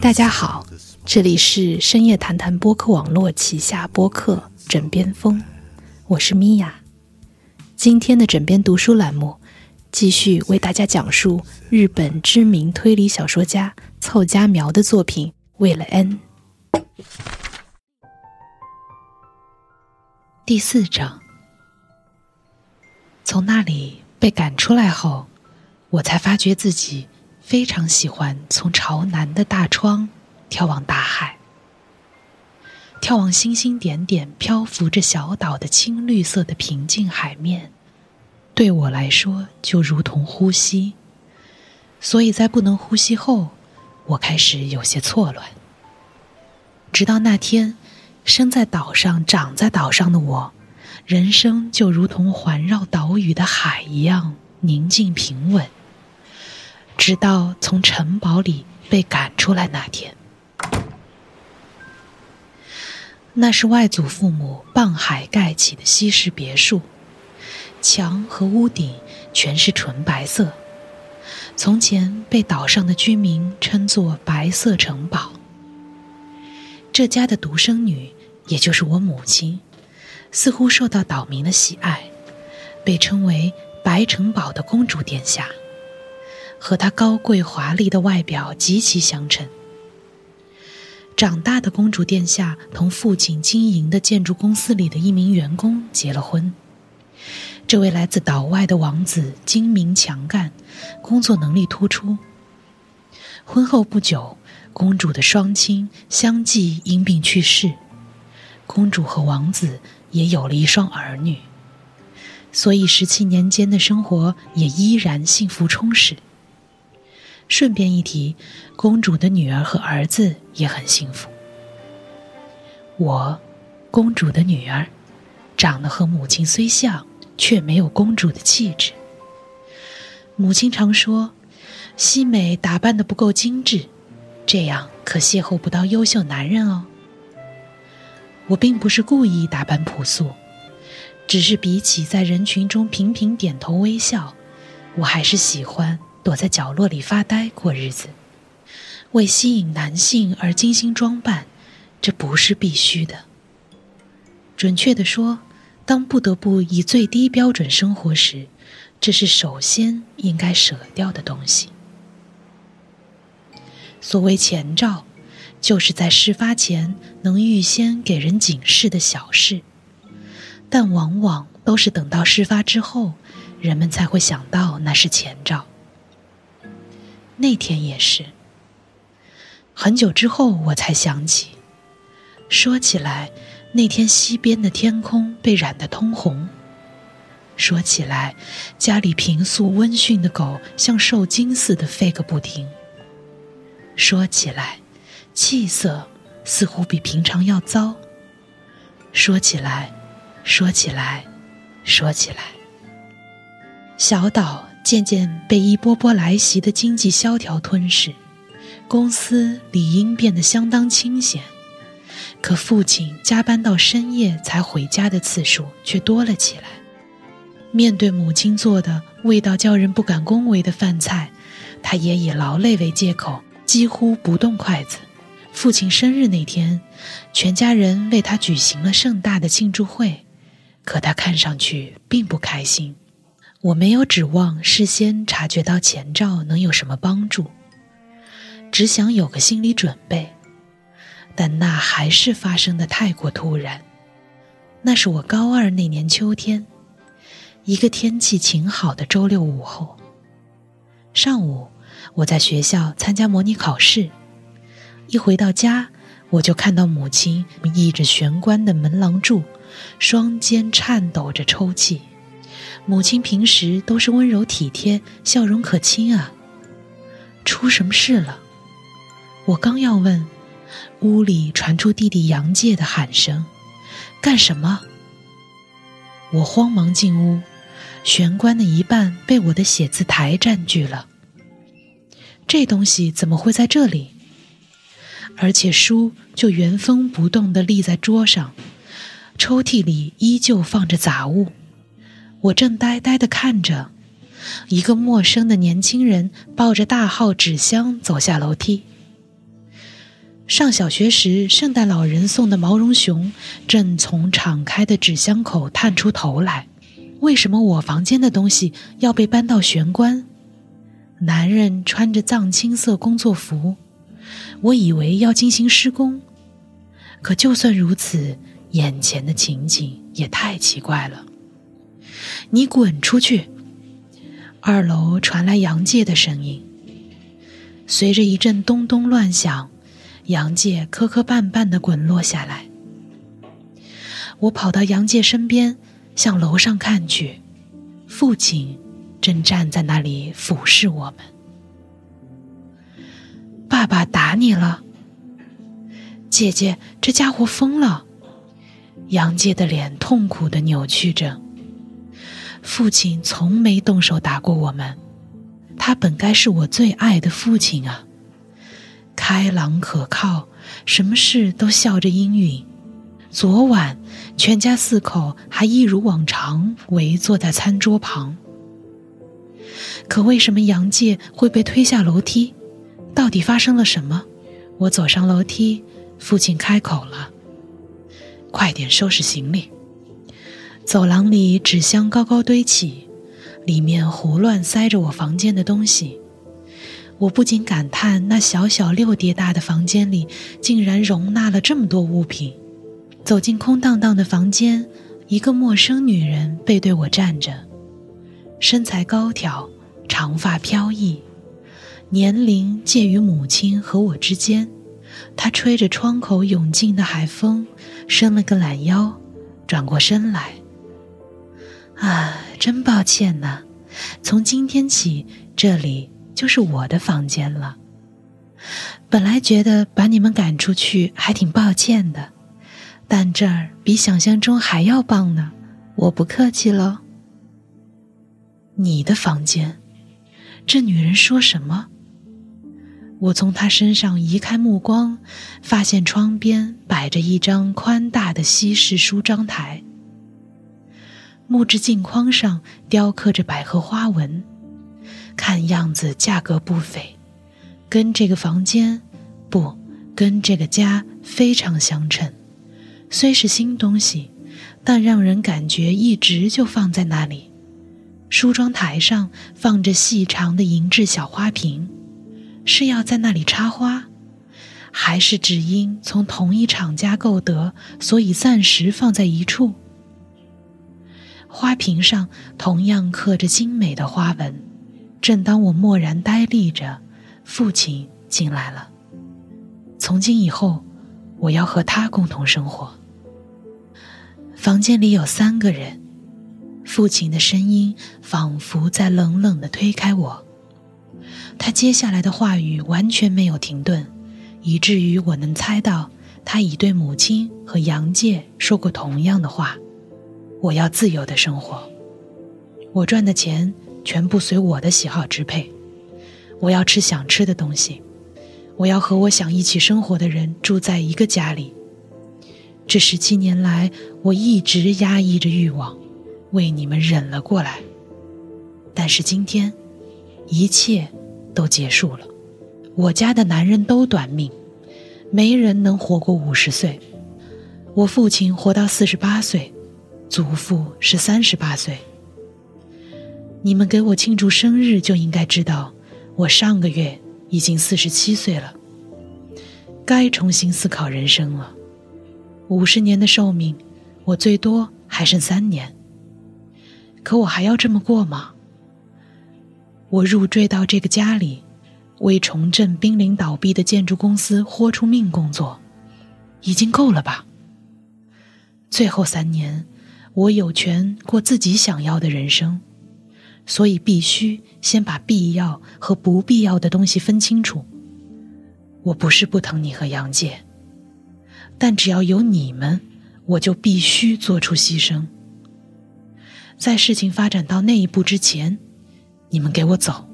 大家好，这里是深夜谈谈播客网络旗下播客《枕边风》，我是米娅。今天的枕边读书栏目，继续为大家讲述日本知名推理小说家凑佳苗的作品《为了 N》第四章。从那里被赶出来后，我才发觉自己非常喜欢从朝南的大窗眺望大海，眺望星星点点漂浮着小岛的青绿色的平静海面，对我来说就如同呼吸。所以在不能呼吸后，我开始有些错乱。直到那天，生在岛上、长在岛上的我，人生就如同环绕岛屿的海一样宁静平稳。直到从城堡里被赶出来那天，那是外祖父母傍海盖起的西式别墅，墙和屋顶全是纯白色。从前被岛上的居民称作“白色城堡”。这家的独生女，也就是我母亲，似乎受到岛民的喜爱，被称为“白城堡的公主殿下”。和她高贵华丽的外表极其相称。长大的公主殿下同父亲经营的建筑公司里的一名员工结了婚。这位来自岛外的王子精明强干，工作能力突出。婚后不久，公主的双亲相继因病去世，公主和王子也有了一双儿女，所以十七年间的生活也依然幸福充实。顺便一提，公主的女儿和儿子也很幸福。我，公主的女儿，长得和母亲虽像，却没有公主的气质。母亲常说，西美打扮的不够精致，这样可邂逅不到优秀男人哦。我并不是故意打扮朴素，只是比起在人群中频频点头微笑，我还是喜欢。躲在角落里发呆过日子，为吸引男性而精心装扮，这不是必须的。准确的说，当不得不以最低标准生活时，这是首先应该舍掉的东西。所谓前兆，就是在事发前能预先给人警示的小事，但往往都是等到事发之后，人们才会想到那是前兆。那天也是，很久之后我才想起。说起来，那天西边的天空被染得通红。说起来，家里平素温驯的狗像受惊似的吠个不停。说起来，气色似乎比平常要糟。说起来，说起来，说起来，小岛。渐渐被一波波来袭的经济萧条吞噬，公司理应变得相当清闲，可父亲加班到深夜才回家的次数却多了起来。面对母亲做的味道叫人不敢恭维的饭菜，他也以劳累为借口，几乎不动筷子。父亲生日那天，全家人为他举行了盛大的庆祝会，可他看上去并不开心。我没有指望事先察觉到前兆能有什么帮助，只想有个心理准备，但那还是发生的太过突然。那是我高二那年秋天，一个天气晴好的周六午后。上午我在学校参加模拟考试，一回到家，我就看到母亲倚着玄关的门廊柱，双肩颤抖着抽泣。母亲平时都是温柔体贴、笑容可亲啊，出什么事了？我刚要问，屋里传出弟弟杨介的喊声：“干什么？”我慌忙进屋，玄关的一半被我的写字台占据了。这东西怎么会在这里？而且书就原封不动地立在桌上，抽屉里依旧放着杂物。我正呆呆地看着，一个陌生的年轻人抱着大号纸箱走下楼梯。上小学时，圣诞老人送的毛绒熊正从敞开的纸箱口探出头来。为什么我房间的东西要被搬到玄关？男人穿着藏青色工作服，我以为要进行施工。可就算如此，眼前的情景也太奇怪了。你滚出去！二楼传来杨介的声音，随着一阵咚咚乱响。杨介磕磕绊绊地滚落下来，我跑到杨介身边，向楼上看去，父亲正站在那里俯视我们。爸爸打你了，姐姐，这家伙疯了。杨介的脸痛苦地扭曲着。父亲从没动手打过我们，他本该是我最爱的父亲啊。开朗可靠，什么事都笑着应允。昨晚，全家四口还一如往常围坐在餐桌旁。可为什么杨介会被推下楼梯？到底发生了什么？我走上楼梯，父亲开口了：“快点收拾行李。”走廊里纸箱高高堆起，里面胡乱塞着我房间的东西。我不禁感叹，那小小六叠大的房间里竟然容纳了这么多物品。走进空荡荡的房间，一个陌生女人背对我站着，身材高挑，长发飘逸，年龄介于母亲和我之间。她吹着窗口涌进的海风，伸了个懒腰，转过身来。啊，真抱歉呐，从今天起，这里。就是我的房间了。本来觉得把你们赶出去还挺抱歉的，但这儿比想象中还要棒呢。我不客气了。你的房间？这女人说什么？我从她身上移开目光，发现窗边摆着一张宽大的西式梳妆台，木质镜框上雕刻着百合花纹。看样子价格不菲，跟这个房间，不，跟这个家非常相称。虽是新东西，但让人感觉一直就放在那里。梳妆台上放着细长的银质小花瓶，是要在那里插花，还是只因从同一厂家购得，所以暂时放在一处？花瓶上同样刻着精美的花纹。正当我默然呆立着，父亲进来了。从今以后，我要和他共同生活。房间里有三个人，父亲的声音仿佛在冷冷的推开我。他接下来的话语完全没有停顿，以至于我能猜到他已对母亲和杨介说过同样的话：我要自由的生活，我赚的钱。全部随我的喜好支配。我要吃想吃的东西，我要和我想一起生活的人住在一个家里。这十七年来，我一直压抑着欲望，为你们忍了过来。但是今天，一切都结束了。我家的男人都短命，没人能活过五十岁。我父亲活到四十八岁，祖父是三十八岁。你们给我庆祝生日就应该知道，我上个月已经四十七岁了。该重新思考人生了。五十年的寿命，我最多还剩三年。可我还要这么过吗？我入赘到这个家里，为重振濒临倒闭的建筑公司豁出命工作，已经够了吧？最后三年，我有权过自己想要的人生。所以必须先把必要和不必要的东西分清楚。我不是不疼你和杨姐，但只要有你们，我就必须做出牺牲。在事情发展到那一步之前，你们给我走。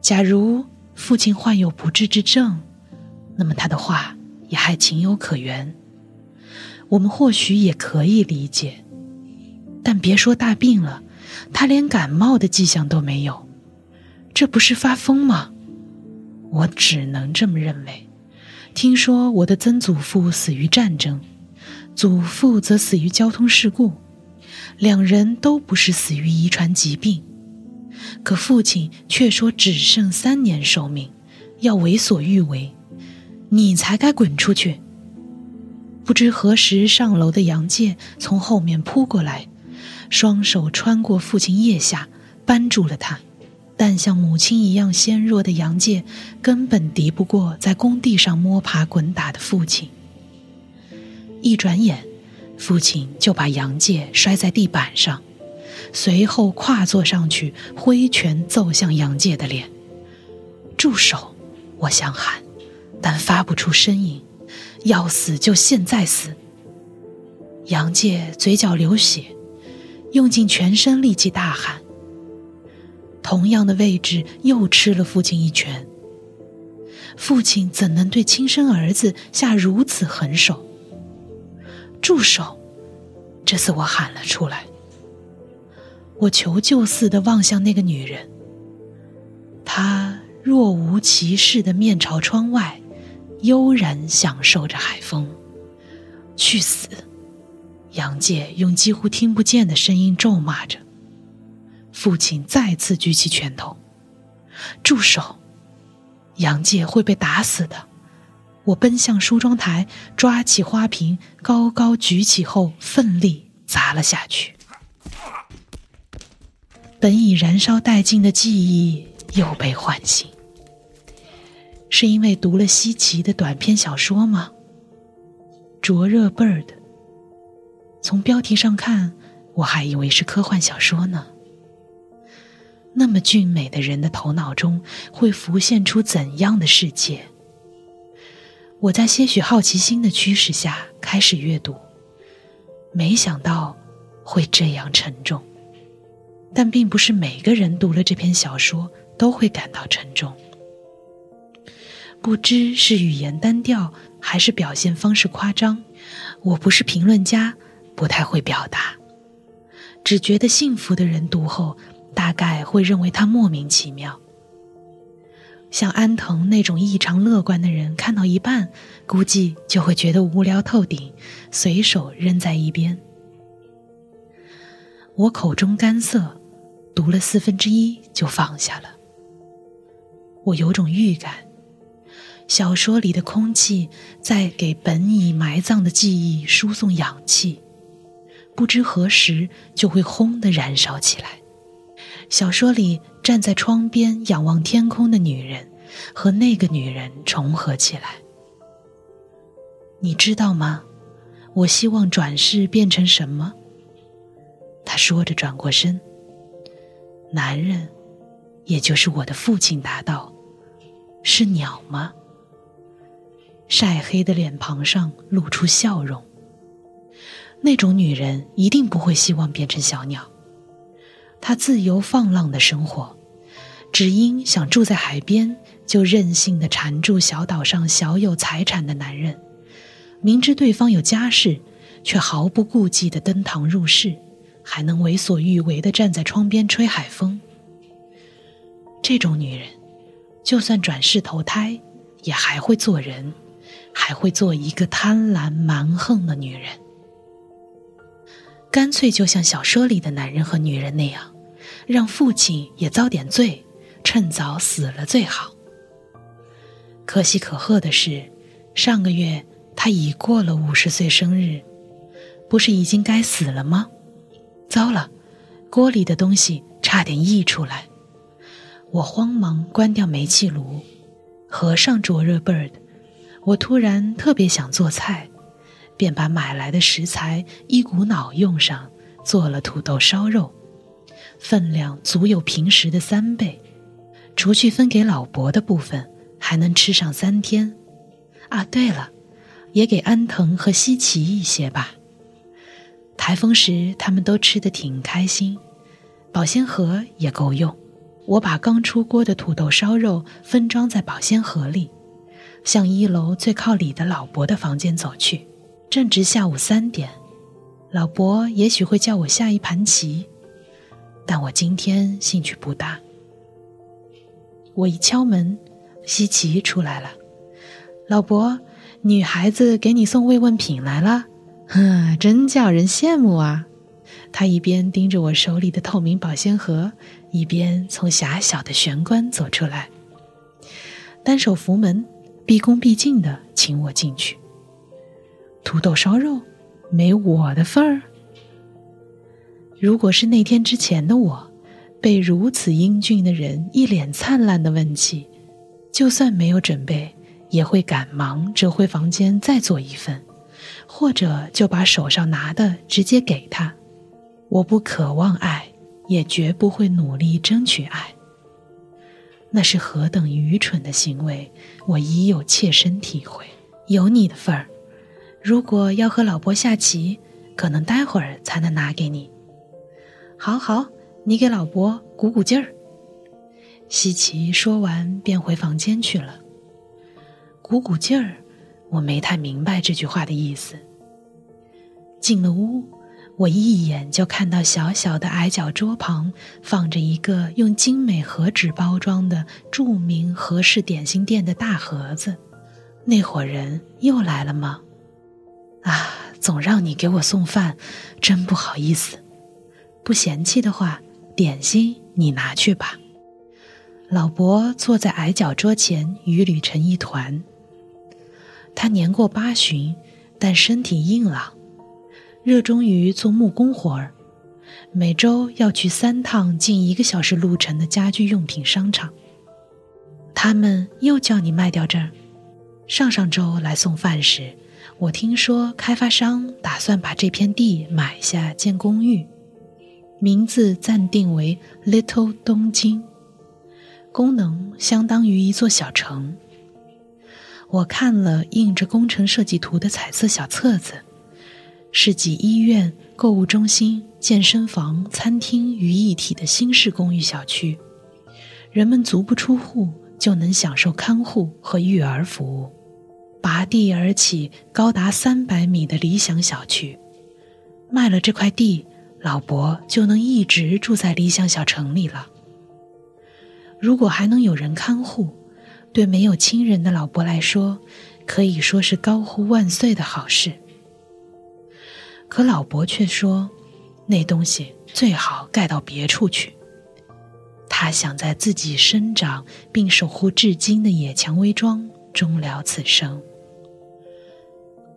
假如父亲患有不治之症，那么他的话也还情有可原，我们或许也可以理解。但别说大病了，他连感冒的迹象都没有，这不是发疯吗？我只能这么认为。听说我的曾祖父死于战争，祖父则死于交通事故，两人都不是死于遗传疾病，可父亲却说只剩三年寿命，要为所欲为，你才该滚出去。不知何时上楼的杨介从后面扑过来，双手穿过父亲腋下，扳住了他。但像母亲一样纤弱的杨介，根本敌不过在工地上摸爬滚打的父亲。一转眼，父亲就把杨介摔在地板上，随后跨坐上去，挥拳揍向杨介的脸。住手！我想喊，但发不出声音。要死就现在死！杨介嘴角流血，用尽全身力气大喊。同样的位置，又吃了父亲一拳。父亲怎能对亲生儿子下如此狠手？住手！这次我喊了出来。我求救似的望向那个女人，她若无其事的面朝窗外，悠然享受着海风。去死！杨介用几乎听不见的声音咒骂着。父亲再次举起拳头，住手！杨介会被打死的。我奔向梳妆台，抓起花瓶，高高举起后，奋力砸了下去。本已燃烧殆尽的记忆又被唤醒，是因为读了西奇的短篇小说吗？灼热 bird。从标题上看，我还以为是科幻小说呢。那么俊美的人的头脑中会浮现出怎样的世界？我在些许好奇心的驱使下开始阅读，没想到会这样沉重。但并不是每个人读了这篇小说都会感到沉重。不知是语言单调还是表现方式夸张，我不是评论家，不太会表达，只觉得幸福的人读后。大概会认为他莫名其妙。像安藤那种异常乐观的人，看到一半，估计就会觉得无聊透顶，随手扔在一边。我口中干涩，读了四分之一就放下了。我有种预感，小说里的空气在给本已埋葬的记忆输送氧气，不知何时就会轰的燃烧起来。小说里站在窗边仰望天空的女人，和那个女人重合起来。你知道吗？我希望转世变成什么？他说着转过身。男人，也就是我的父亲答道：“是鸟吗？”晒黑的脸庞上露出笑容。那种女人一定不会希望变成小鸟。她自由放浪的生活，只因想住在海边，就任性的缠住小岛上小有财产的男人，明知对方有家室，却毫不顾忌的登堂入室，还能为所欲为的站在窗边吹海风。这种女人，就算转世投胎，也还会做人，还会做一个贪婪蛮横的女人，干脆就像小说里的男人和女人那样。让父亲也遭点罪，趁早死了最好。可喜可贺的是，上个月他已过了五十岁生日，不是已经该死了吗？糟了，锅里的东西差点溢出来。我慌忙关掉煤气炉，合上灼热 bird。我突然特别想做菜，便把买来的食材一股脑用上，做了土豆烧肉。分量足有平时的三倍，除去分给老伯的部分，还能吃上三天。啊，对了，也给安藤和西崎一些吧。台风时他们都吃得挺开心，保鲜盒也够用。我把刚出锅的土豆烧肉分装在保鲜盒里，向一楼最靠里的老伯的房间走去。正值下午三点，老伯也许会叫我下一盘棋，但我今天兴趣不大。我一敲门，西奇出来了。老伯，女孩子给你送慰问品来了，哼，真叫人羡慕啊！他一边盯着我手里的透明保鲜盒，一边从狭小的玄关走出来，单手扶门，毕恭毕敬的请我进去。土豆烧肉，没我的份儿。如果是那天之前的我。被如此英俊的人一脸灿烂的问起，就算没有准备，也会赶忙折回房间再做一份，或者就把手上拿的直接给他。我不渴望爱，也绝不会努力争取爱。那是何等愚蠢的行为，我已有切身体会。有你的份儿，如果要和老伯下棋，可能待会儿才能拿给你。好好。你给老伯鼓鼓劲儿。西奇说完，便回房间去了。鼓鼓劲儿，我没太明白这句话的意思。进了屋，我一眼就看到小小的矮脚桌旁放着一个用精美和纸包装的著名和式点心店的大盒子。那伙人又来了吗？啊，总让你给我送饭，真不好意思。不嫌弃的话。点心你拿去吧。老伯坐在矮脚桌前，与捋成一团。他年过八旬，但身体硬朗，热衷于做木工活儿，每周要去三趟近一个小时路程的家居用品商场。他们又叫你卖掉这儿。上上周来送饭时，我听说开发商打算把这片地买下建公寓。名字暂定为 Little 东京，功能相当于一座小城。我看了印着工程设计图的彩色小册子，是集医院、购物中心、健身房、餐厅于一体的新式公寓小区，人们足不出户就能享受看护和育儿服务，拔地而起，高达三百米的理想小区。卖了这块地。老伯就能一直住在理想小城里了。如果还能有人看护，对没有亲人的老伯来说，可以说是高呼万岁的好事。可老伯却说，那东西最好盖到别处去。他想在自己生长并守护至今的野蔷薇庄终了此生。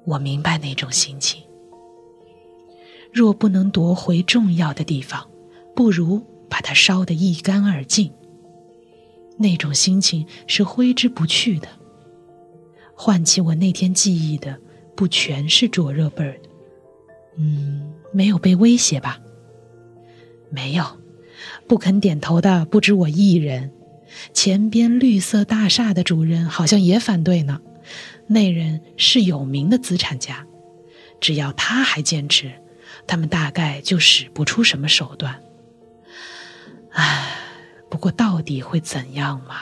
我明白那种心情。若不能夺回重要的地方，不如把它烧得一干二净。那种心情是挥之不去的。唤起我那天记忆的，不全是灼热 bird。嗯，没有被威胁吧？没有，不肯点头的不止我一人。前边绿色大厦的主人好像也反对呢。那人是有名的资产家，只要他还坚持。他们大概就使不出什么手段。唉，不过到底会怎样嘛？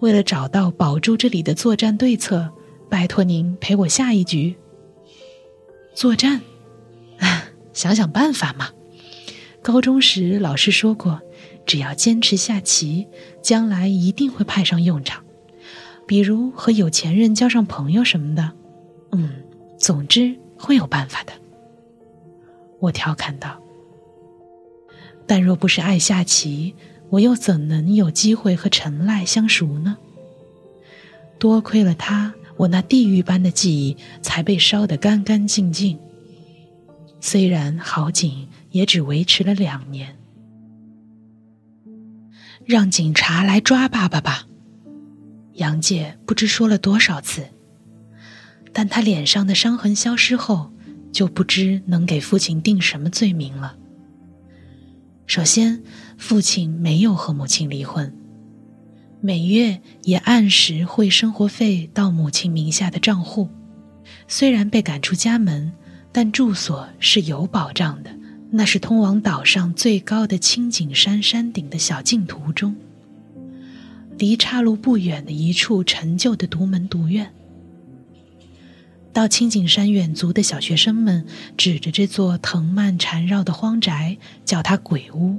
为了找到保住这里的作战对策，拜托您陪我下一局。作战？想想办法嘛。高中时老师说过，只要坚持下棋，将来一定会派上用场。比如和有钱人交上朋友什么的。嗯，总之会有办法的。我调侃道：“但若不是爱下棋，我又怎能有机会和陈赖相熟呢？多亏了他，我那地狱般的记忆才被烧得干干净净。虽然好景也只维持了两年。让警察来抓爸爸吧，杨介不知说了多少次。但他脸上的伤痕消失后。”就不知能给父亲定什么罪名了。首先，父亲没有和母亲离婚，每月也按时汇生活费到母亲名下的账户。虽然被赶出家门，但住所是有保障的，那是通往岛上最高的青井山山顶的小径途中，离岔路不远的一处陈旧的独门独院。到青井山远足的小学生们指着这座藤蔓缠绕的荒宅，叫它鬼屋。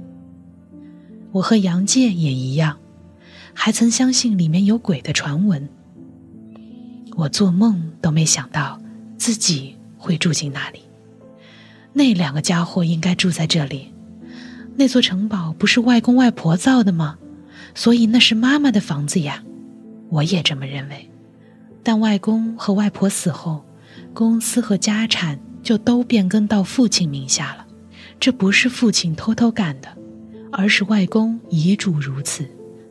我和杨介也一样，还曾相信里面有鬼的传闻。我做梦都没想到自己会住进那里。那两个家伙应该住在这里。那座城堡不是外公外婆造的吗？所以那是妈妈的房子呀。我也这么认为。但外公和外婆死后，公司和家产就都变更到父亲名下了。这不是父亲偷偷干的。而是外公遗嘱如此，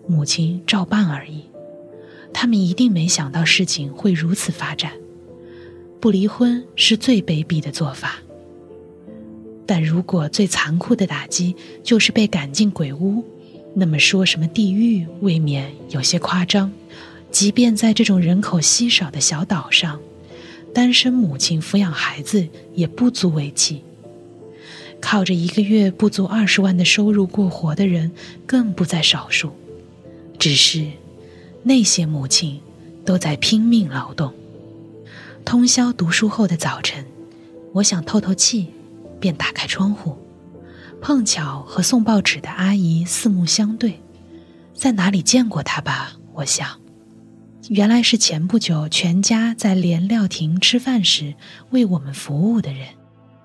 母亲照办而已。他们一定没想到事情会如此发展。不离婚是最卑鄙的做法。但如果最残酷的打击就是被赶进鬼屋，那么说什么地狱未免有些夸张。即便在这种人口稀少的小岛上，单身母亲抚养孩子也不足为奇。靠着一个月不足二十万的收入过活的人更不在少数，只是那些母亲都在拼命劳动。通宵读书后的早晨，我想透透气，便打开窗户，碰巧和送报纸的阿姨四目相对，在哪里见过她吧？我想，原来是前不久全家在连料亭吃饭时为我们服务的人。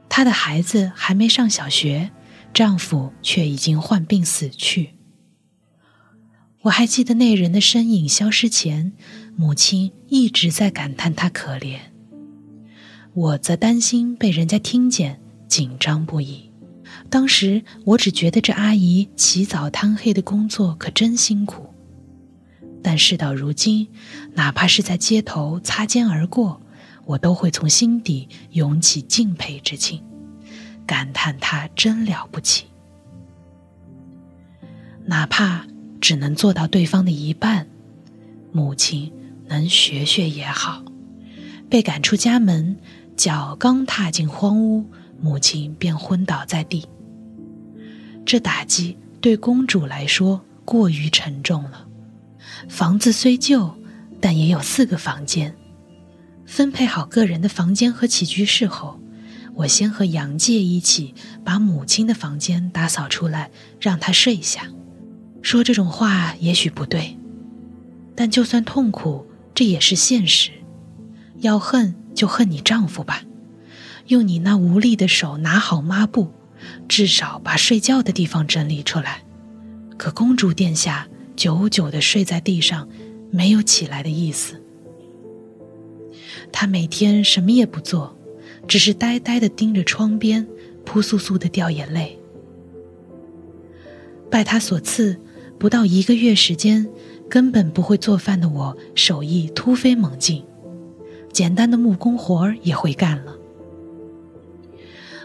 她的孩子还没上小学，丈夫却已经患病死去。我还记得那人的身影消失前，母亲一直在感叹他可怜。我则担心被人家听见，紧张不已。当时我只觉得这阿姨起早贪黑的工作可真辛苦，但事到如今，哪怕是在街头擦肩而过。我都会从心底涌起敬佩之情，感叹她真了不起。哪怕只能做到对方的一半，母亲能学学也好。被赶出家门，脚刚踏进荒屋，母亲便昏倒在地。这打击对公主来说过于沉重了。房子虽旧，但也有四个房间。分配好个人的房间和起居室后，我先和杨介一起把母亲的房间打扫出来，让她睡下。说这种话也许不对，但就算痛苦，这也是现实。要恨就恨你丈夫吧，用你那无力的手拿好抹布，至少把睡觉的地方整理出来。可公主殿下久久地睡在地上，没有起来的意思。他每天什么也不做，只是呆呆地盯着窗边，扑簌簌地掉眼泪。拜他所赐，不到一个月时间，根本不会做饭的我手艺突飞猛进，简单的木工活儿也会干了。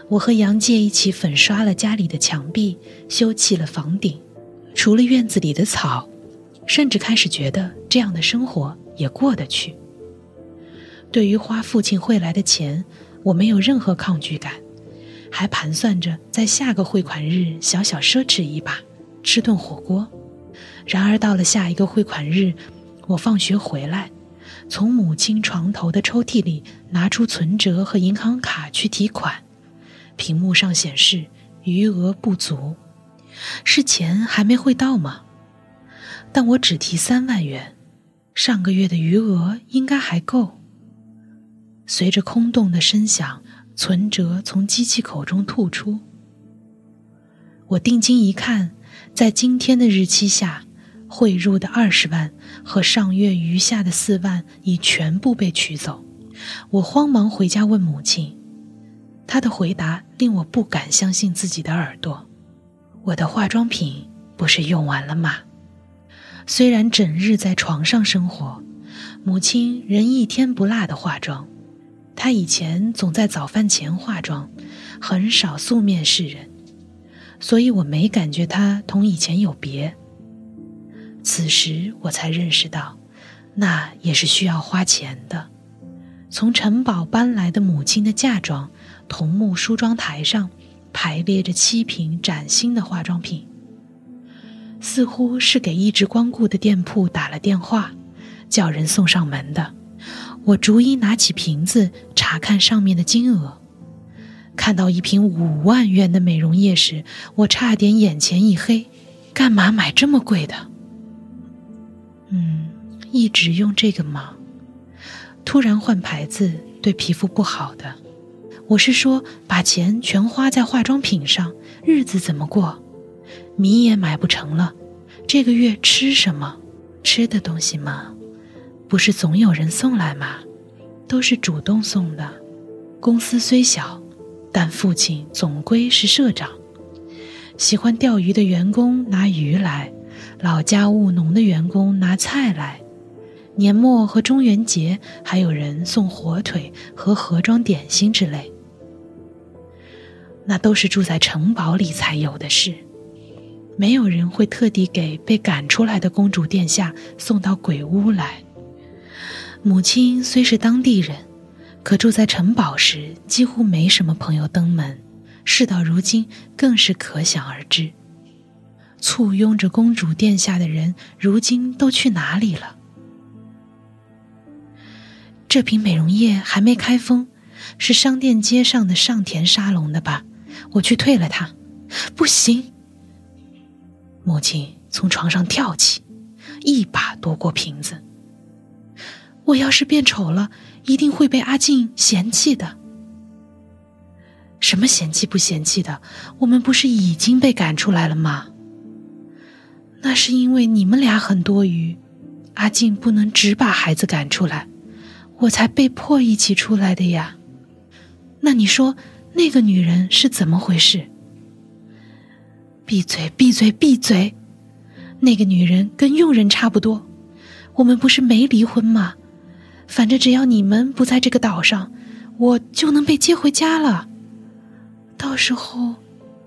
我和杨介一起粉刷了家里的墙壁，修葺了房顶，除了院子里的草，甚至开始觉得这样的生活也过得去。对于花父亲汇来的钱，我没有任何抗拒感，还盘算着在下个汇款日小小奢侈一把，吃顿火锅。然而到了下一个汇款日，我放学回来，从母亲床头的抽屉里拿出存折和银行卡去提款，屏幕上显示余额不足，是钱还没汇到吗？但我只提三万元，上个月的余额应该还够。随着空洞的声响，存折从机器口中吐出。我定睛一看，在今天的日期下，汇入的二十万和上月余下的四万已全部被取走。我慌忙回家问母亲，她的回答令我不敢相信自己的耳朵：“我的化妆品不是用完了吗？”虽然整日在床上生活，母亲仍一天不落的化妆。她以前总在早饭前化妆，很少素面示人，所以我没感觉她同以前有别。此时我才认识到，那也是需要花钱的。从城堡搬来的母亲的嫁妆，桐木梳妆台上排列着七瓶崭新的化妆品，似乎是给一直光顾的店铺打了电话，叫人送上门的。我逐一拿起瓶子查看上面的金额，看到一瓶五万元的美容液时，我差点眼前一黑。干嘛买这么贵的？嗯，一直用这个吗？突然换牌子对皮肤不好的。我是说，把钱全花在化妆品上，日子怎么过？米也买不成了，这个月吃什么？吃的东西吗？不是总有人送来吗？都是主动送的。公司虽小，但父亲总归是社长。喜欢钓鱼的员工拿鱼来，老家务农的员工拿菜来。年末和中元节，还有人送火腿和盒装点心之类。那都是住在城堡里才有的事，没有人会特地给被赶出来的公主殿下送到鬼屋来。母亲虽是当地人，可住在城堡时几乎没什么朋友登门。事到如今，更是可想而知。簇拥着公主殿下的人，如今都去哪里了？这瓶美容液还没开封，是商店街上的上田沙龙的吧？我去退了它。不行！母亲从床上跳起，一把夺过瓶子。我要是变丑了，一定会被阿静嫌弃的。什么嫌弃不嫌弃的？我们不是已经被赶出来了吗？那是因为你们俩很多余，阿静不能只把孩子赶出来，我才被迫一起出来的呀。那你说那个女人是怎么回事？闭嘴！闭嘴！闭嘴！那个女人跟佣人差不多。我们不是没离婚吗？反正只要你们不在这个岛上，我就能被接回家了。到时候，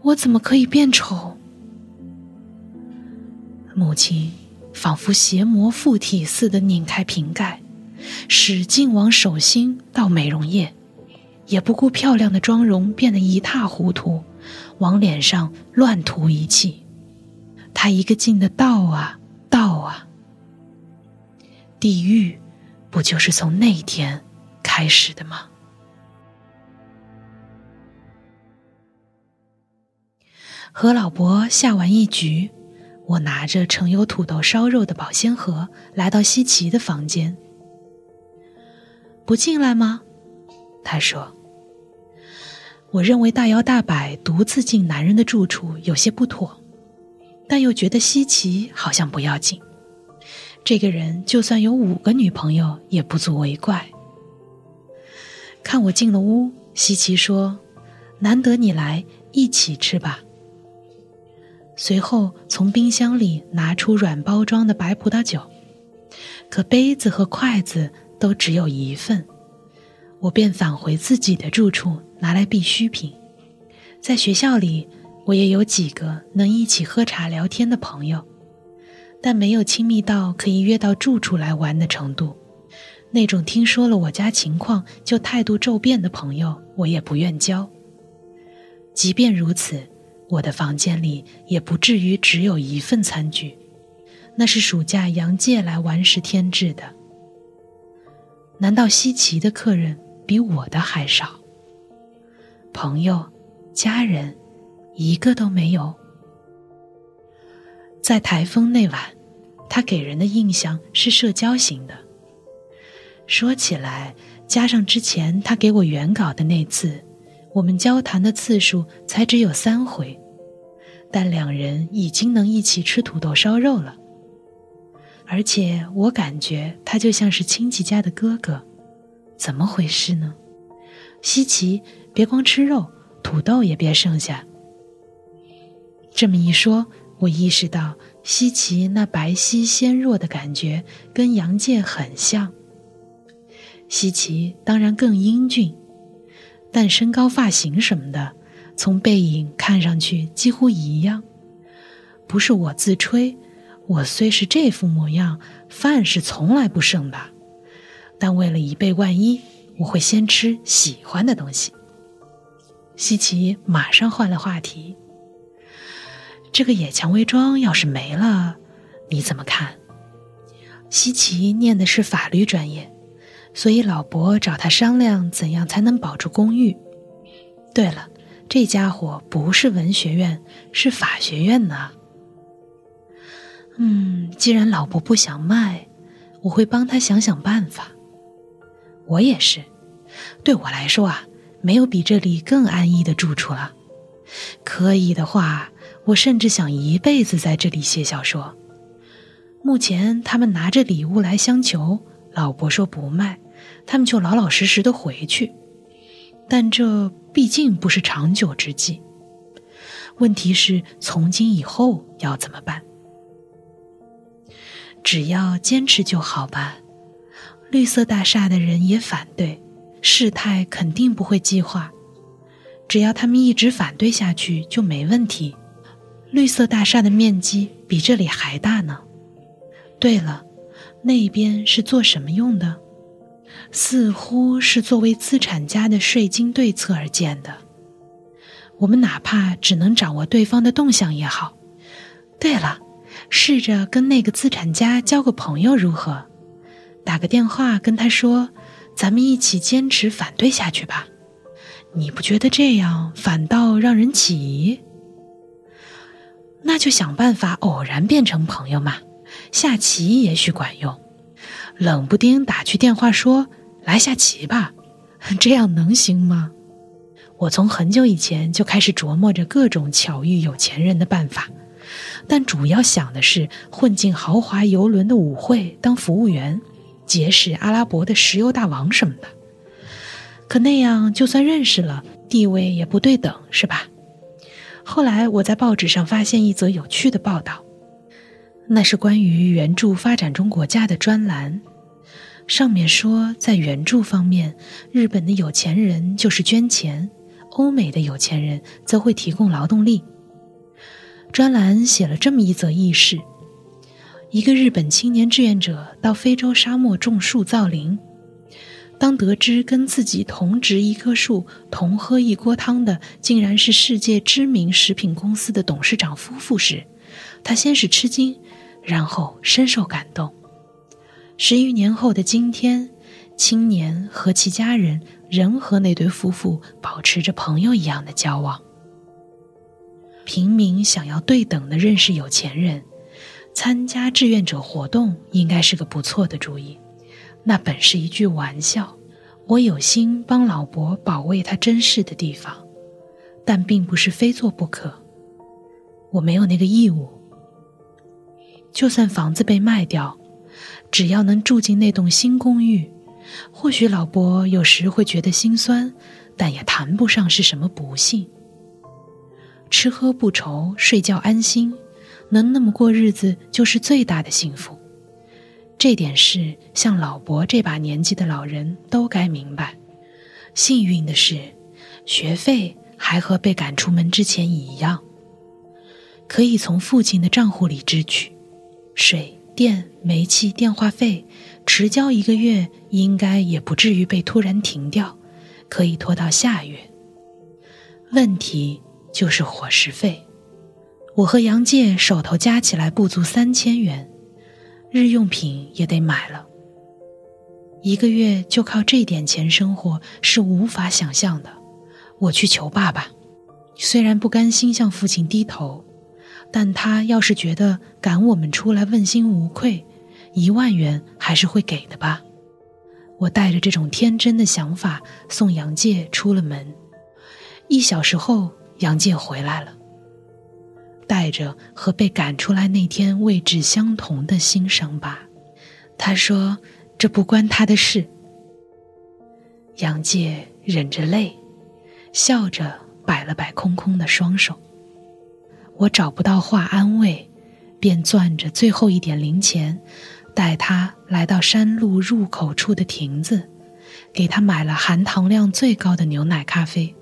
我怎么可以变丑？母亲仿佛邪魔附体似的拧开瓶盖，使劲往手心倒美容液，也不顾漂亮的妆容变得一塌糊涂，往脸上乱涂一气。她一个劲的倒啊倒啊。地狱，不就是从那天开始的吗？和老伯下完一局，我拿着盛有土豆烧肉的保鲜盒来到西奇的房间。不进来吗？他说。我认为大摇大摆独自进男人的住处有些不妥，但又觉得西奇好像不要紧。这个人就算有五个女朋友也不足为怪。看我进了屋，西奇说：“难得你来，一起吃吧。”随后从冰箱里拿出软包装的白葡萄酒，可杯子和筷子都只有一份，我便返回自己的住处拿来必需品。在学校里，我也有几个能一起喝茶聊天的朋友，但没有亲密到可以约到住处来玩的程度。那种听说了我家情况就态度骤变的朋友，我也不愿交。即便如此。我的房间里也不至于只有一份餐具，那是暑假杨介来玩时添置的。难道西岐的客人比我的还少？朋友、家人，一个都没有。在台风那晚，他给人的印象是社交型的。说起来，加上之前他给我原稿的那次，我们交谈的次数才只有三回。但两人已经能一起吃土豆烧肉了，而且我感觉他就像是亲戚家的哥哥，怎么回事呢？西奇，别光吃肉，土豆也别剩下。这么一说，我意识到西奇那白皙纤弱的感觉跟杨介很像。西奇当然更英俊，但身高、发型什么的。从背影看上去几乎一样，不是我自吹，我虽是这副模样，饭是从来不剩的。但为了以备万一，我会先吃喜欢的东西。西奇马上换了话题：“这个野蔷薇庄要是没了，你怎么看？”西奇念的是法律专业，所以老伯找他商量怎样才能保住公寓。对了，这家伙不是文学院，是法学院呢。嗯，既然老伯不想卖，我会帮他想想办法。我也是，对我来说啊，没有比这里更安逸的住处了。可以的话，我甚至想一辈子在这里写小说。目前他们拿着礼物来相求，老伯说不卖，他们就老老实实的回去。但这毕竟不是长久之计。问题是，从今以后要怎么办？只要坚持就好吧。绿色大厦的人也反对，事态肯定不会激化。只要他们一直反对下去就没问题。绿色大厦的面积比这里还大呢。对了，那边是做什么用的？似乎是作为资产家的税金对策而建的。我们哪怕只能掌握对方的动向也好。对了，试着跟那个资产家交个朋友如何？打个电话跟他说：“咱们一起坚持反对下去吧。”你不觉得这样反倒让人起疑？那就想办法偶然变成朋友嘛。下棋也许管用。冷不丁打去电话说：“来下棋吧。”这样能行吗？我从很久以前就开始琢磨着各种巧遇有钱人的办法，但主要想的是混进豪华游轮的舞会当服务员。结识阿拉伯的石油大王什么的，可那样就算认识了，地位也不对等，是吧？后来我在报纸上发现一则有趣的报道，那是关于援助发展中国家的专栏，上面说，在援助方面，日本的有钱人就是捐钱，欧美的有钱人则会提供劳动力。专栏写了这么一则轶事。一个日本青年志愿者到非洲沙漠种树造林，当得知跟自己同植一棵树、同喝一锅汤的，竟然是世界知名食品公司的董事长夫妇时，他先是吃惊，然后深受感动。十余年后的今天，青年和其家人仍和那对夫妇保持着朋友一样的交往。平民想要对等的认识有钱人。参加志愿者活动应该是个不错的主意，那本是一句玩笑。我有心帮老伯保卫他珍视的地方，但并不是非做不可。我没有那个义务。就算房子被卖掉，只要能住进那栋新公寓，或许老伯有时会觉得心酸，但也谈不上是什么不幸。吃喝不愁，睡觉安心。能那么过日子就是最大的幸福，这点事像老伯这把年纪的老人都该明白。幸运的是，学费还和被赶出门之前一样，可以从父亲的账户里支取。水电煤气电话费迟交一个月，应该也不至于被突然停掉，可以拖到下月。问题就是伙食费。我和杨介手头加起来不足三千元，日用品也得买了。一个月就靠这点钱生活是无法想象的。我去求爸爸，虽然不甘心向父亲低头，但他要是觉得赶我们出来问心无愧，一万元还是会给的吧。我带着这种天真的想法送杨介出了门。一小时后，杨介回来了。带着和被赶出来那天位置相同的新伤疤，他说：“这不关他的事。”杨介忍着泪，笑着摆了摆空空的双手。我找不到话安慰，便攥着最后一点零钱，带他来到山路入口处的亭子，给他买了含糖量最高的牛奶咖啡。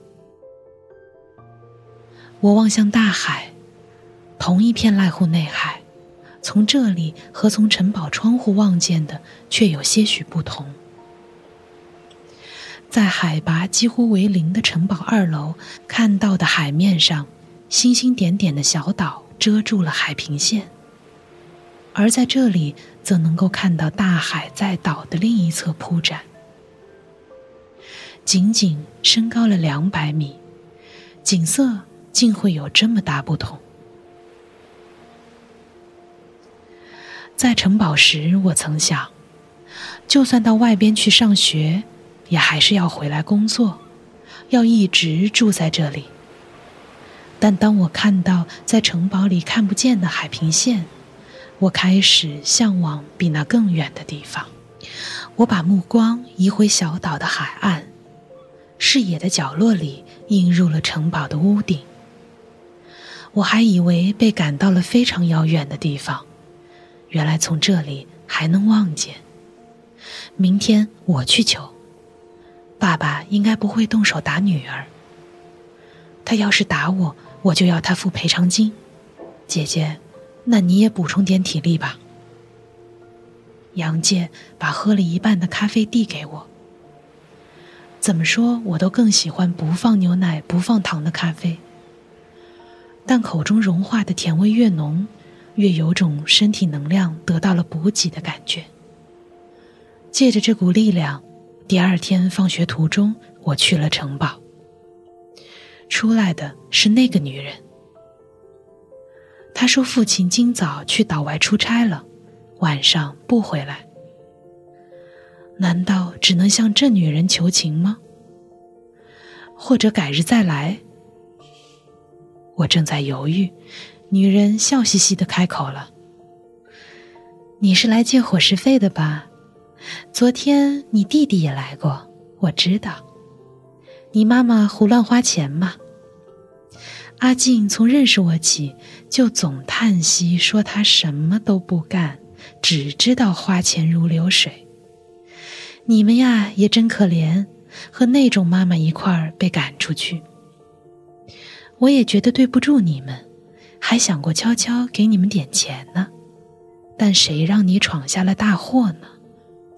我望向大海。同一片濑户内海，从这里和从城堡窗户望见的却有些许不同。在海拔几乎为零的城堡二楼看到的海面上，星星点点的小岛遮住了海平线，而在这里则能够看到大海在岛的另一侧铺展。仅仅升高了两百米，景色竟会有这么大不同。在城堡时，我曾想，就算到外边去上学。也还是要回来工作，要一直住在这里。但当我看到在城堡里看不见的海平线，我开始向往比那更远的地方。我把目光移回小岛的海岸，视野的角落里映入了城堡的屋顶。我还以为被赶到了非常遥远的地方，原来从这里还能望见。明天我去求。爸爸应该不会动手打女儿。他要是打我，我就要他付赔偿金。姐姐，那你也补充点体力吧。杨介把喝了一半的咖啡递给我。怎么说，我都更喜欢不放牛奶、不放糖的咖啡。但口中融化的甜味越浓，越有种身体能量得到了补给的感觉。借着这股力量。第二天放学途中，我去了城堡。出来的是那个女人。她说父亲今早去岛外出差了，晚上不回来。难道只能向这女人求情吗？或者改日再来？我正在犹豫，女人笑嘻嘻的开口了：“你是来借伙食费的吧？”昨天你弟弟也来过，我知道。你妈妈胡乱花钱嘛。阿静从认识我起就总叹息说他什么都不干，只知道花钱如流水。你们呀也真可怜，和那种妈妈一块儿被赶出去。我也觉得对不住你们，还想过悄悄给你们点钱呢。但谁让你闯下了大祸呢？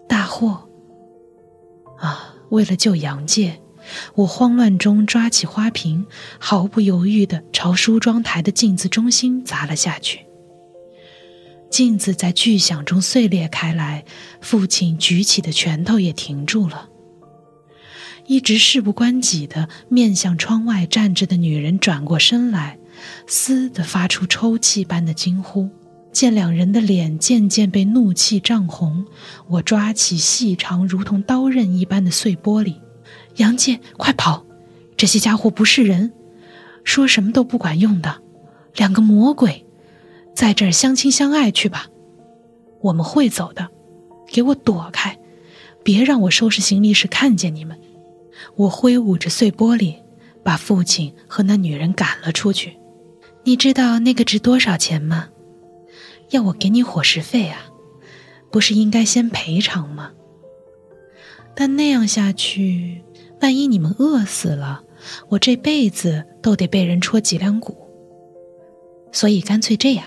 大祸！啊，为了救杨介，我慌乱中抓起花瓶，毫不犹豫地朝梳妆台的镜子中心砸了下去。镜子在巨响中碎裂开来，父亲举起的拳头也停住了。一直事不关己的面向窗外站着的女人转过身来，嘶地发出抽泣般的惊呼。见两人的脸渐渐被怒气涨红，我抓起细长如同刀刃一般的碎玻璃，杨介，快跑！这些家伙不是人，说什么都不管用的，两个魔鬼，在这儿相亲相爱去吧，我们会走的，给我躲开，别让我收拾行李时看见你们！我挥舞着碎玻璃，把父亲和那女人赶了出去。你知道那个值多少钱吗？要我给你伙食费啊？不是应该先赔偿吗？但那样下去，万一你们饿死了，我这辈子都得被人戳脊梁骨。所以干脆这样，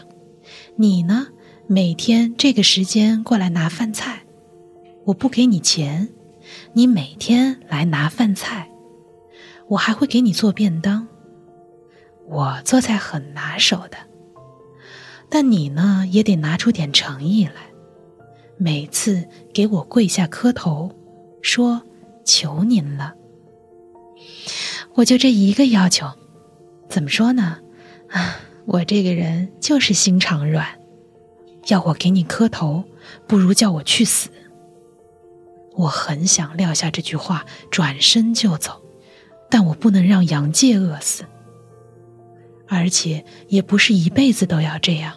你呢，每天这个时间过来拿饭菜，我不给你钱，你每天来拿饭菜，我还会给你做便当。我做菜很拿手的。但你呢，也得拿出点诚意来，每次给我跪下磕头，说求您了。我就这一个要求，怎么说呢？啊，我这个人就是心肠软，要我给你磕头，不如叫我去死。我很想撂下这句话，转身就走，但我不能让杨介饿死。而且也不是一辈子都要这样。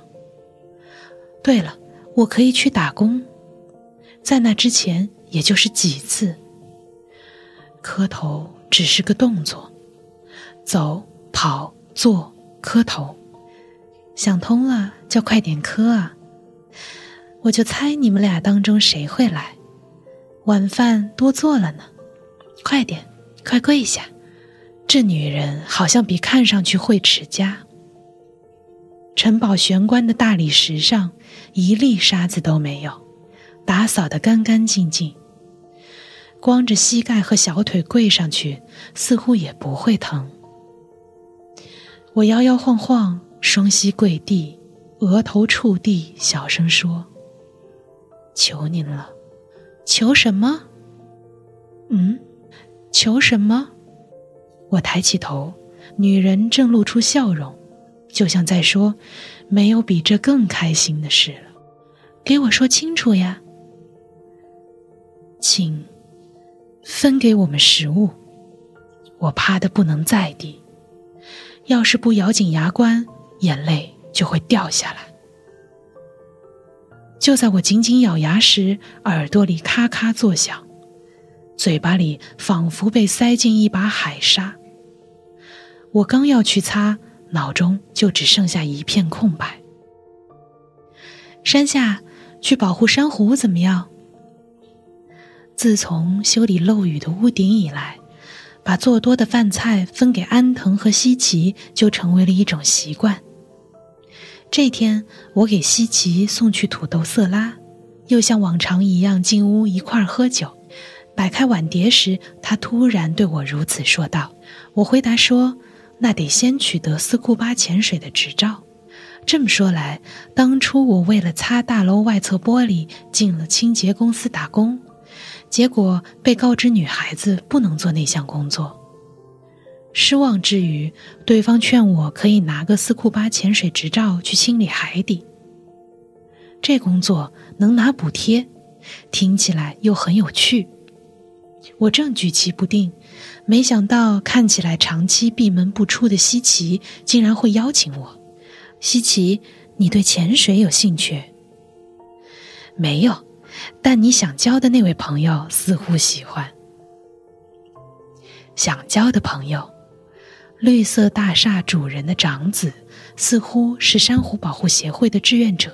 对了，我可以去打工，在那之前，也就是几次磕头只是个动作，走、跑、坐、磕头，想通了就快点磕啊！我就猜你们俩当中谁会来，晚饭多做了呢，快点，快跪下！这女人好像比看上去会持家。城堡玄关的大理石上一粒沙子都没有，打扫得干干净净。光着膝盖和小腿跪上去，似乎也不会疼。我摇摇晃晃，双膝跪地，额头触地，小声说：“求您了，求什么？嗯，求什么？”我抬起头，女人正露出笑容，就像在说：“没有比这更开心的事了。”给我说清楚呀，请分给我们食物。我怕的不能再低。要是不咬紧牙关，眼泪就会掉下来。就在我紧紧咬牙时，耳朵里咔咔作响，嘴巴里仿佛被塞进一把海沙。我刚要去擦，脑中就只剩下一片空白。山下去保护珊瑚怎么样？自从修理漏雨的屋顶以来。把做多的饭菜分给安藤和西奇，就成为了一种习惯。这天，我给西奇送去土豆色拉，又像往常一样进屋一块儿喝酒。摆开碗碟时，他突然对我如此说道。我回答说：“那得先取得斯库巴潜水的执照。”这么说来，当初我为了擦大楼外侧玻璃，进了清洁公司打工。结果被告知女孩子不能做那项工作。失望之余，对方劝我可以拿个斯库巴潜水执照去清理海底。这工作能拿补贴，听起来又很有趣。我正举棋不定，没想到看起来长期闭门不出的西奇竟然会邀请我。西奇，你对潜水有兴趣？没有。但你想交的那位朋友似乎喜欢。想交的朋友，绿色大厦主人的长子，似乎是珊瑚保护协会的志愿者。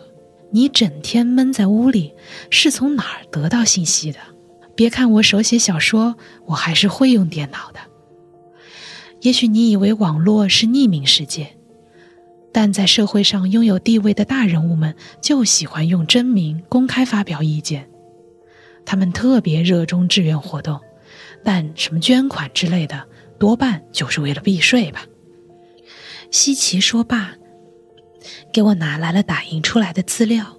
你整天闷在屋里，是从哪儿得到信息的？别看我手写小说，我还是会用电脑的。也许你以为网络是匿名世界。但在社会上拥有地位的大人物们就喜欢用真名公开发表意见，他们特别热衷志愿活动，但什么捐款之类的，多半就是为了避税吧。西奇说罢，给我拿来了打印出来的资料，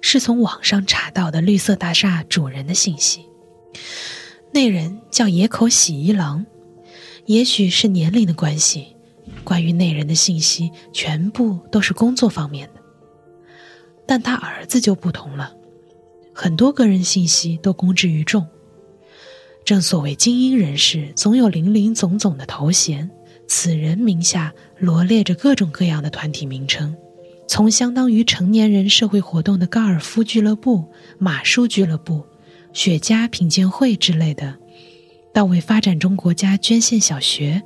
是从网上查到的绿色大厦主人的信息。那人叫野口喜一郎，也许是年龄的关系。关于那人的信息全部都是工作方面的，但他儿子就不同了，很多个人信息都公之于众。正所谓精英人士总有林林总总的头衔，此人名下罗列着各种各样的团体名称，从相当于成年人社会活动的高尔夫俱乐部、马术俱乐部、雪茄品鉴会之类的，到为发展中国家捐献小学。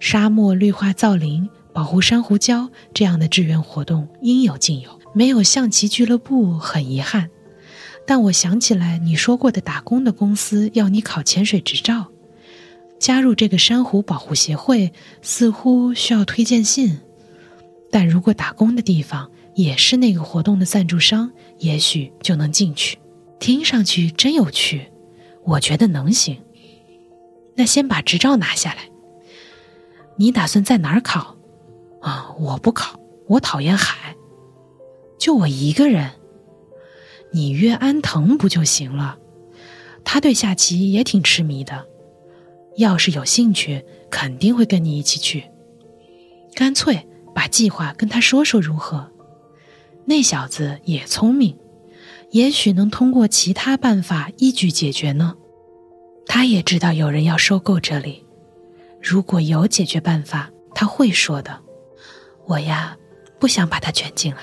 沙漠绿化造林、保护珊瑚礁这样的志愿活动应有尽有，没有象棋俱乐部很遗憾。但我想起来你说过的打工的公司要你考潜水执照，加入这个珊瑚保护协会似乎需要推荐信。但如果打工的地方也是那个活动的赞助商，也许就能进去。听上去真有趣，我觉得能行。那先把执照拿下来。你打算在哪儿考？啊，我不考，我讨厌海，就我一个人。你约安藤不就行了？他对下棋也挺痴迷的，要是有兴趣，肯定会跟你一起去。干脆把计划跟他说说如何？那小子也聪明，也许能通过其他办法一举解决呢。他也知道有人要收购这里。如果有解决办法，他会说的。我呀，不想把他卷进来。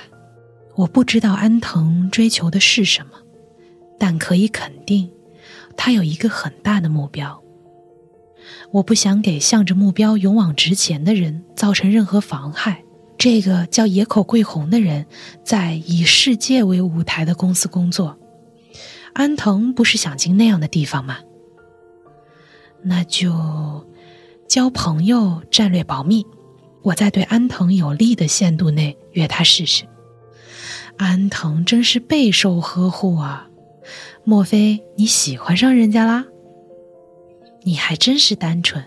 我不知道安藤追求的是什么，但可以肯定，他有一个很大的目标。我不想给向着目标勇往直前的人造成任何妨害。这个叫野口贵弘的人，在以世界为舞台的公司工作。安藤不是想进那样的地方吗？那就。交朋友，战略保密。我在对安藤有利的限度内约他试试。安藤真是备受呵护啊！莫非你喜欢上人家啦？你还真是单纯。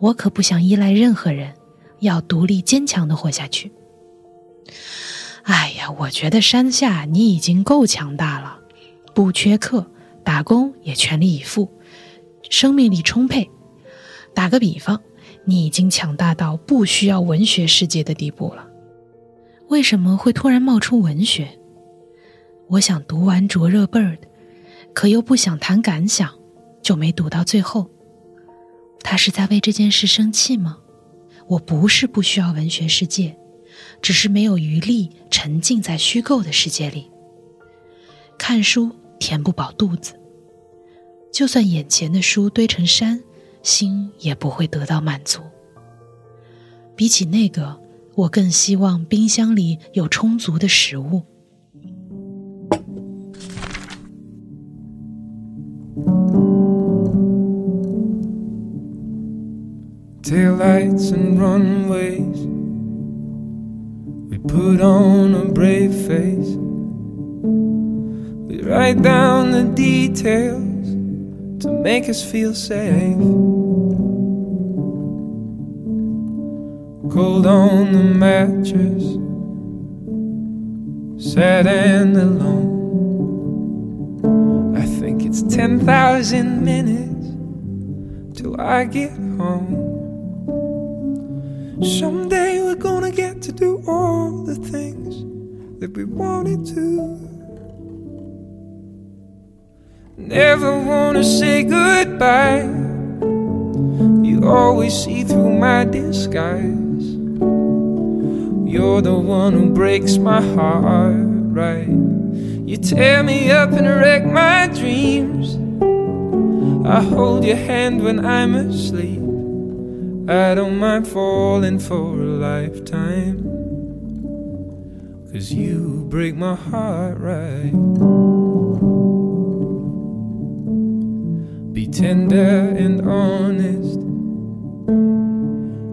我可不想依赖任何人，要独立坚强的活下去。哎呀，我觉得山下你已经够强大了，不缺课，打工也全力以赴，生命力充沛。打个比方，你已经强大到不需要文学世界的地步了。为什么会突然冒出文学？我想读完《灼热 Bird》，可又不想谈感想，就没读到最后。他是在为这件事生气吗？我不是不需要文学世界，只是没有余力沉浸在虚构的世界里。看书填不饱肚子，就算眼前的书堆成山，心也不会得到满足。比起那个，我更希望冰箱里有充足的食物。Taillights and runways. We put on a brave face. We write down the details to make us feel safe. Cold on the mattress, sad and alone. I think it's 10,000 minutes till I get home. Someday we're gonna get to do all the things that we wanted to. Never wanna say goodbye. You always see through my disguise. You're the one who breaks my heart, right? You tear me up and wreck my dreams. I hold your hand when I'm asleep. I don't mind falling for a lifetime. Cause you break my heart right. Be tender and honest.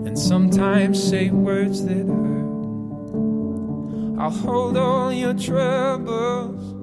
And sometimes say words that hurt. I'll hold all your troubles.